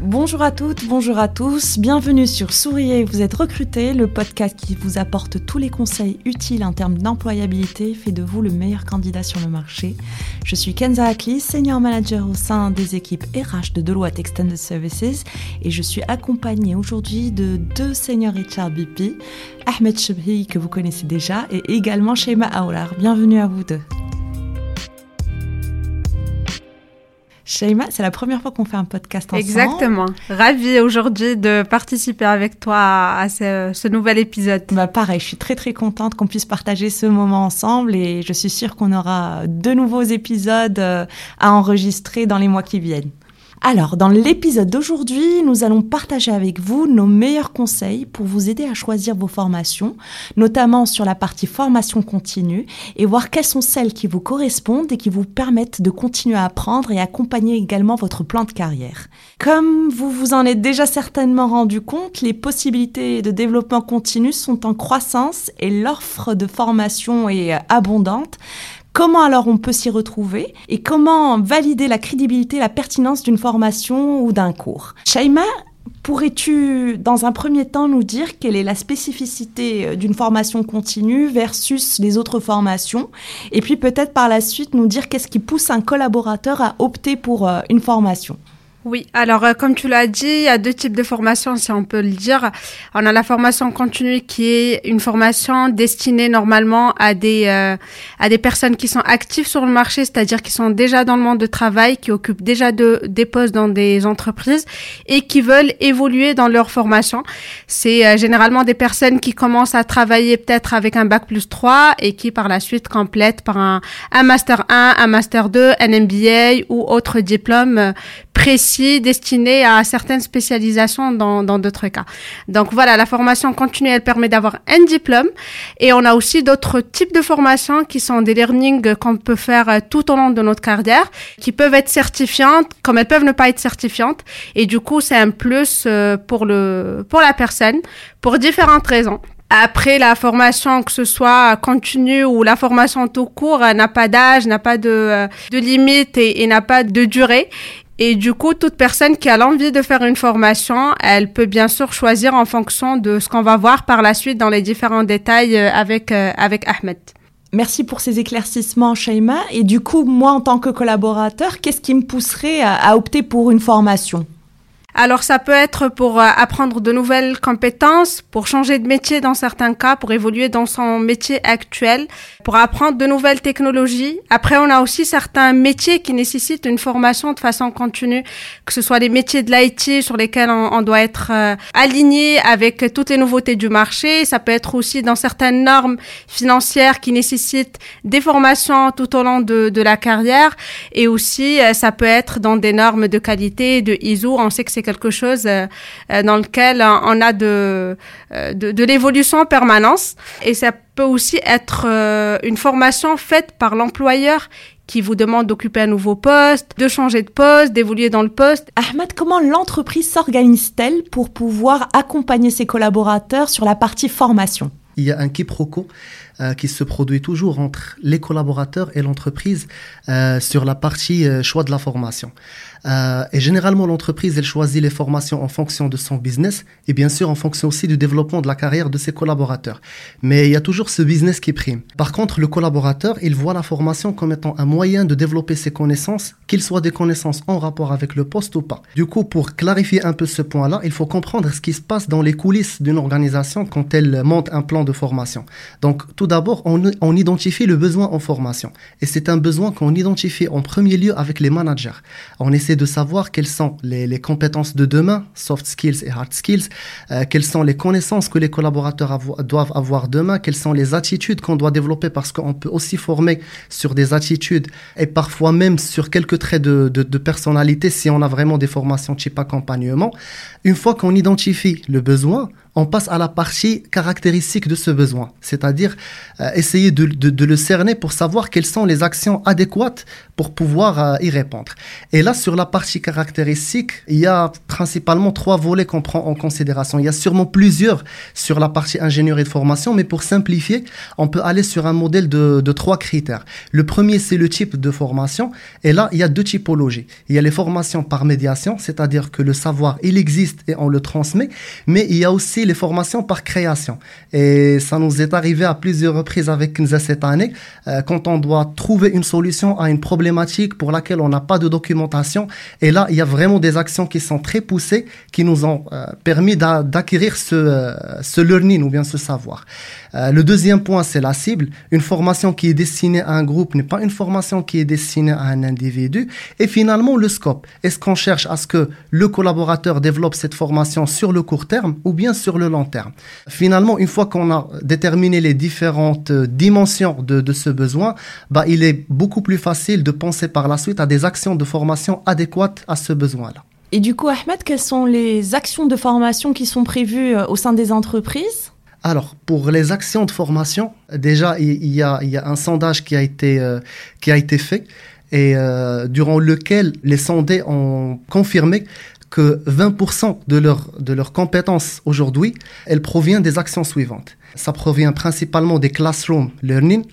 Bonjour à toutes, bonjour à tous, bienvenue sur Souriez, vous êtes recruté, le podcast qui vous apporte tous les conseils utiles en termes d'employabilité, fait de vous le meilleur candidat sur le marché. Je suis Kenza Akli, senior manager au sein des équipes RH de Deloitte Extended Services et je suis accompagnée aujourd'hui de deux seniors HR BP, Ahmed Chebhi que vous connaissez déjà et également Shema Aoular. Bienvenue à vous deux. Shaima, c'est la première fois qu'on fait un podcast ensemble. Exactement. Ravie aujourd'hui de participer avec toi à ce, nouvel épisode. Bah pareil, je suis très très contente qu'on puisse partager ce moment ensemble et je suis sûre qu'on aura de nouveaux épisodes euh, à enregistrer dans les mois qui viennent. Alors, dans l'épisode d'aujourd'hui, nous allons partager avec vous nos meilleurs conseils pour vous aider à choisir vos formations, notamment sur la partie formation continue, et voir quelles sont celles qui vous correspondent et qui vous permettent de continuer à apprendre et accompagner également votre plan de carrière. Comme vous vous en êtes déjà certainement rendu compte, les possibilités de développement continu sont en croissance et l'offre de formation est abondante. Comment alors on peut s'y retrouver et comment valider la crédibilité, la pertinence d'une formation ou d'un cours. Shaima, Pourrais-tu, dans un premier temps, nous dire quelle est la spécificité euh, d'une formation continue versus les autres formations? Et puis peut-être par la suite nous dire qu'est-ce qui pousse un collaborateur à opter pour euh, une formation? Oui, alors euh, comme tu l'as dit, il y a deux types de formations, si on peut le dire. On a la formation continue qui est une formation destinée normalement à des euh, à des personnes qui sont actives sur le marché, c'est-à-dire qui sont déjà dans le monde de travail, qui occupent déjà de, des postes dans des entreprises et qui veulent évoluer dans leur formation. C'est euh, généralement des personnes qui commencent à travailler peut-être avec un bac plus 3 et qui par la suite complètent par un, un master 1, un master 2, un MBA ou autre diplôme précis destiné à certaines spécialisations dans d'autres cas. Donc voilà, la formation continue, elle permet d'avoir un diplôme et on a aussi d'autres types de formations qui sont des learning qu'on peut faire tout au long de notre carrière, qui peuvent être certifiantes comme elles peuvent ne pas être certifiantes et du coup, c'est un plus euh, pour le pour la personne pour différentes raisons. Après, la formation, que ce soit continue ou la formation tout court, n'a pas d'âge, n'a pas de, euh, de limite et n'a pas de durée. Et du coup, toute personne qui a l'envie de faire une formation, elle peut bien sûr choisir en fonction de ce qu'on va voir par la suite dans les différents détails euh, avec, euh, avec Ahmed. Merci pour ces éclaircissements, Shaima. Et du coup, moi, en tant que collaborateur, qu'est-ce qui me pousserait à opter pour une formation? Alors ça peut être pour euh, apprendre de nouvelles compétences, pour changer de métier dans certains cas, pour évoluer dans son métier actuel, pour apprendre de nouvelles technologies. Après, on a aussi certains métiers qui nécessitent une formation de façon continue, que ce soit les métiers de l'IT sur lesquels on, doit être euh, aligné avec toutes les nouveautés du marché. Ça peut être aussi dans certaines normes financières qui nécessitent des formations tout au long de, la carrière. Et aussi, euh, ça peut être dans des normes de qualité, de ISO. On sait que c'est quelque chose euh, euh, dans lequel on a de, euh, de, de l'évolution en permanence. Et ça peut aussi être une formation faite par l'employeur qui vous demande d'occuper un nouveau poste, de changer de poste, d'évoluer dans le poste. Ahmed, comment l'entreprise s'organise-t-elle pour pouvoir accompagner ses collaborateurs sur la partie formation? Il y a un quiproquo qui se produit toujours entre les collaborateurs et l'entreprise sur la partie choix de la formation. Euh, et généralement, l'entreprise, elle choisit les formations en fonction de son business et bien sûr en fonction aussi du développement de la carrière de ses collaborateurs. Mais il y a toujours ce business qui prime. Par contre, le collaborateur, il voit la formation comme étant un moyen de développer ses connaissances, qu'il soit des connaissances en rapport avec le poste ou pas. Du coup, pour clarifier un peu ce point-là, il faut comprendre ce qui se passe dans les coulisses d'une organisation quand elle monte un plan de formation. Donc, tout d'abord, on, identifie le besoin en formation. Et c'est un besoin qu'on identifie en premier lieu avec les managers. On essaie de savoir quelles sont les, compétences de demain, soft skills et hard skills, euh, quelles sont les connaissances que les collaborateurs doivent avoir demain, quelles sont les attitudes qu'on doit développer parce qu'on peut aussi former sur des attitudes et parfois même sur quelques traits de, de personnalité si on a vraiment des formations type accompagnement. Une fois qu'on identifie le besoin, on passe à la partie caractéristique de ce besoin, c'est-à-dire euh, essayer de, le cerner pour savoir quelles sont les actions adéquates pour pouvoir euh, y répondre. Et là, sur la partie caractéristique, il y a principalement trois volets qu'on prend en considération. Il y a sûrement plusieurs sur la partie ingénierie de formation, mais pour simplifier, on peut aller sur un modèle de, de trois critères. Le premier, c'est le type de formation. Et là, il y a deux typologies. Il y a les formations par médiation, c'est-à-dire que le savoir, il existe et on le transmet, mais il y a aussi les formations par création. Et ça nous est arrivé à plusieurs reprises avec nous cette année, euh, quand on doit trouver une solution à une problématique pour laquelle on n'a pas de documentation. Et là, il y a vraiment des actions qui sont très poussées, qui nous ont euh, permis d'acquérir ce, euh, ce learning ou bien ce savoir. Euh, le deuxième point, c'est la cible. Une formation qui est destinée à un groupe n'est pas une formation qui est destinée à un individu. Et finalement, le scope. Est-ce qu'on cherche à ce que le collaborateur développe cette formation sur le court terme ou bien sur le long terme? Finalement, une fois qu'on a déterminé les différentes euh, dimensions de, ce besoin, bah, il est beaucoup plus facile de penser par la suite à des actions de formation adéquates à ce besoin-là. Et du coup, Ahmed, quelles sont les actions de formation qui sont prévues euh, au sein des entreprises? Alors, pour les actions de formation, déjà, il y, a, un sondage qui a été, euh, qui a été fait et euh, durant lequel les sondés ont confirmé que 20% de, de leurs compétences aujourd'hui, elles proviennent des actions suivantes. Ça provient principalement des classroom learning,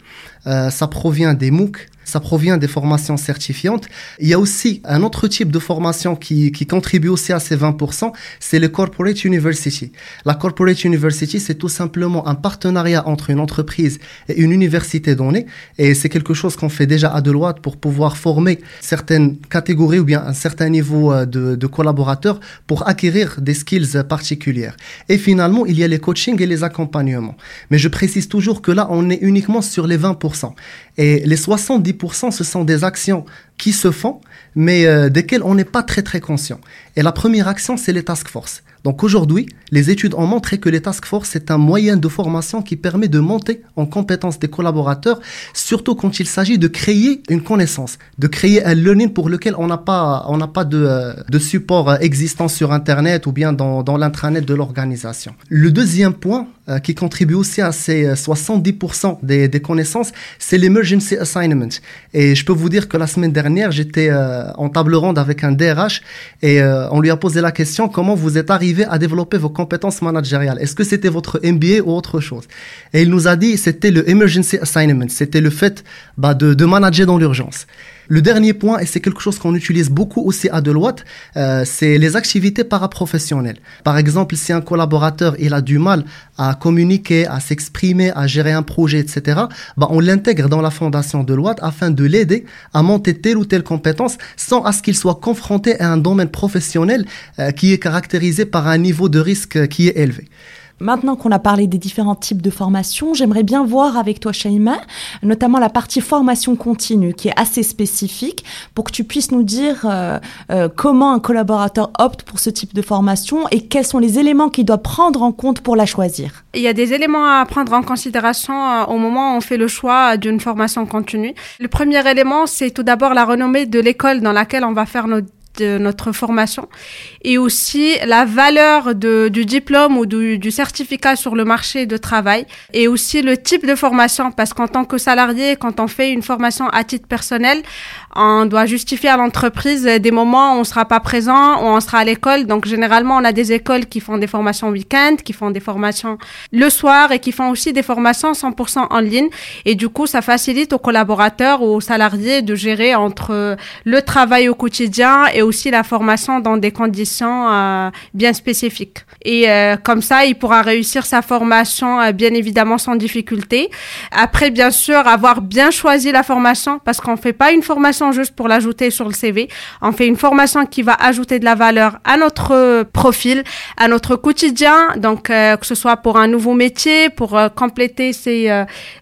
euh, ça provient des MOOC, ça provient des formations certifiantes. Il y a aussi un autre type de formation qui, qui contribue aussi à ces 20%, c'est le Corporate University. La Corporate University, c'est tout simplement un partenariat entre une entreprise et une université donnée. Et c'est quelque chose qu'on fait déjà à Deloitte pour pouvoir former certaines catégories ou bien un certain niveau euh, de, de collaborateurs pour acquérir des skills particulières. Et finalement, il y a les coachings et les accompagnements. Mais je précise toujours que là, on est uniquement sur les 20%. Et les 70%, ce sont des actions qui se font, mais euh, desquelles on n'est pas très très conscient. Et la première action, c'est les task force. Donc aujourd'hui, les études ont montré que les task force est un moyen de formation qui permet de monter en compétence des collaborateurs, surtout quand il s'agit de créer une connaissance, de créer un learning pour lequel on n'a pas, on pas de, euh, de support euh, existant sur Internet ou bien dans, dans l'intranet de l'organisation. Le deuxième point euh, qui contribue aussi à ces 70% des, des connaissances, c'est l'emergency assignment. Et je peux vous dire que la semaine dernière, j'étais en table ronde avec un DRH et on lui a posé la question comment vous êtes arrivé à développer vos compétences managériales? Est-ce que c'était votre MBA ou autre chose? Et il nous a dit c'était le emergency assignment, c'était le fait bah, de, de manager dans l'urgence. Le dernier point, et c'est quelque chose qu'on utilise beaucoup aussi à Deloitte, euh, c'est les activités paraprofessionnelles. Par exemple, si un collaborateur il a du mal à communiquer, à s'exprimer, à gérer un projet, etc., bah, on l'intègre dans la fondation Deloitte afin de l'aider à monter telle ou telle compétence sans à ce qu'il soit confronté à un domaine professionnel euh, qui est caractérisé par un niveau de risque qui est élevé. Maintenant qu'on a parlé des différents types de formation, j'aimerais bien voir avec toi, Shaima, notamment la partie formation continue, qui est assez spécifique, pour que tu puisses nous dire euh, euh, comment un collaborateur opte pour ce type de formation et quels sont les éléments qu'il doit prendre en compte pour la choisir. Il y a des éléments à prendre en considération euh, au moment où on fait le choix d'une formation continue. Le premier élément, c'est tout d'abord la renommée de l'école dans laquelle on va faire nos de notre formation et aussi la valeur du diplôme ou du, du, certificat sur le marché de travail et aussi le type de formation parce qu'en tant que salarié, quand on fait une formation à titre personnel, on doit justifier à l'entreprise des moments où on sera pas présent, où on sera à l'école. Donc généralement, on a des écoles qui font des formations week-end, qui font des formations le soir et qui font aussi des formations 100% en ligne. Et du coup, ça facilite aux collaborateurs ou aux salariés de gérer entre le travail au quotidien et aussi la formation dans des conditions euh, bien spécifiques. Et euh, comme ça, il pourra réussir sa formation euh, bien évidemment sans difficulté. Après, bien sûr, avoir bien choisi la formation parce qu'on fait pas une formation juste pour l'ajouter sur le CV. On fait une formation qui va ajouter de la valeur à notre profil, à notre quotidien. Donc, que ce soit pour un nouveau métier, pour compléter ses,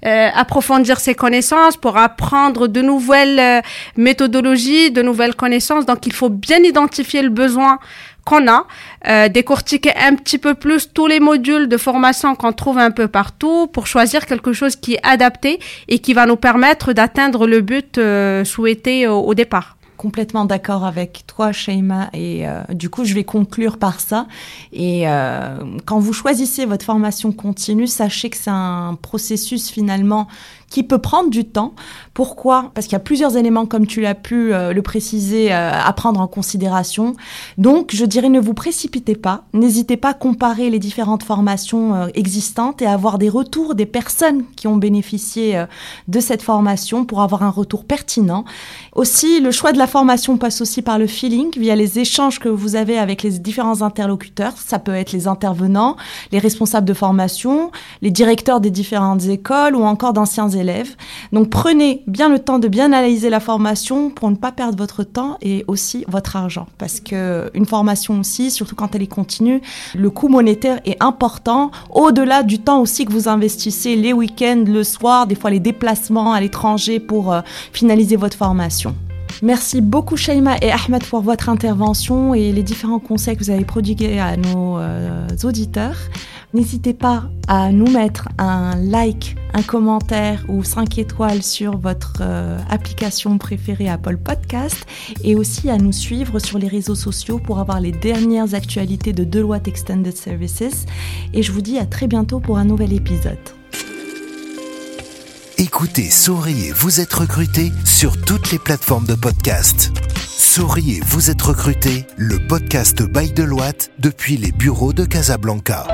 approfondir ses connaissances, pour apprendre de nouvelles méthodologies, de nouvelles connaissances. Donc, il faut bien identifier le besoin qu'on a, euh, décortiquer un petit peu plus tous les modules de formation qu'on trouve un peu partout pour choisir quelque chose qui est adapté et qui va nous permettre d'atteindre le but euh, souhaité au, départ. complètement d'accord avec toi, Sheima, et euh, du coup, je vais conclure par ça. Et quand vous choisissez votre formation continue, sachez que c'est un processus finalement qui peut prendre du temps. Pourquoi? Parce qu'il y a plusieurs éléments, comme tu l'as pu euh, le préciser, euh, à prendre en considération. Donc, je dirais ne vous précipitez pas. N'hésitez pas à comparer les différentes formations euh, existantes et à avoir des retours des personnes qui ont bénéficié de cette formation pour avoir un retour pertinent. Aussi, le choix de la formation passe aussi par le feeling via les échanges que vous avez avec les différents interlocuteurs. Ça peut être les intervenants, les responsables de formation, les directeurs des différentes écoles ou encore d'anciens élèves Donc prenez bien le temps de bien analyser la formation pour ne pas perdre votre temps et aussi votre argent. Parce que une formation aussi, surtout quand elle est continue, le coût monétaire est important. Au-delà du temps aussi que vous investissez les week-ends, le soir, des fois les déplacements à l'étranger pour euh, finaliser votre formation. Merci beaucoup Shaima et Ahmed pour votre intervention et les différents conseils que vous avez prodigués à nos euh, auditeurs. N'hésitez pas à nous mettre un like, un commentaire ou 5 étoiles sur votre euh, application préférée Apple Podcast et aussi à nous suivre sur les réseaux sociaux pour avoir les dernières actualités de Deloitte Extended Services. Et je vous dis à très bientôt pour un nouvel épisode. Écoutez, souriez, vous êtes recruté sur toutes les plateformes de podcast. Souriez, vous êtes recruté, le podcast by Deloitte depuis les bureaux de Casablanca.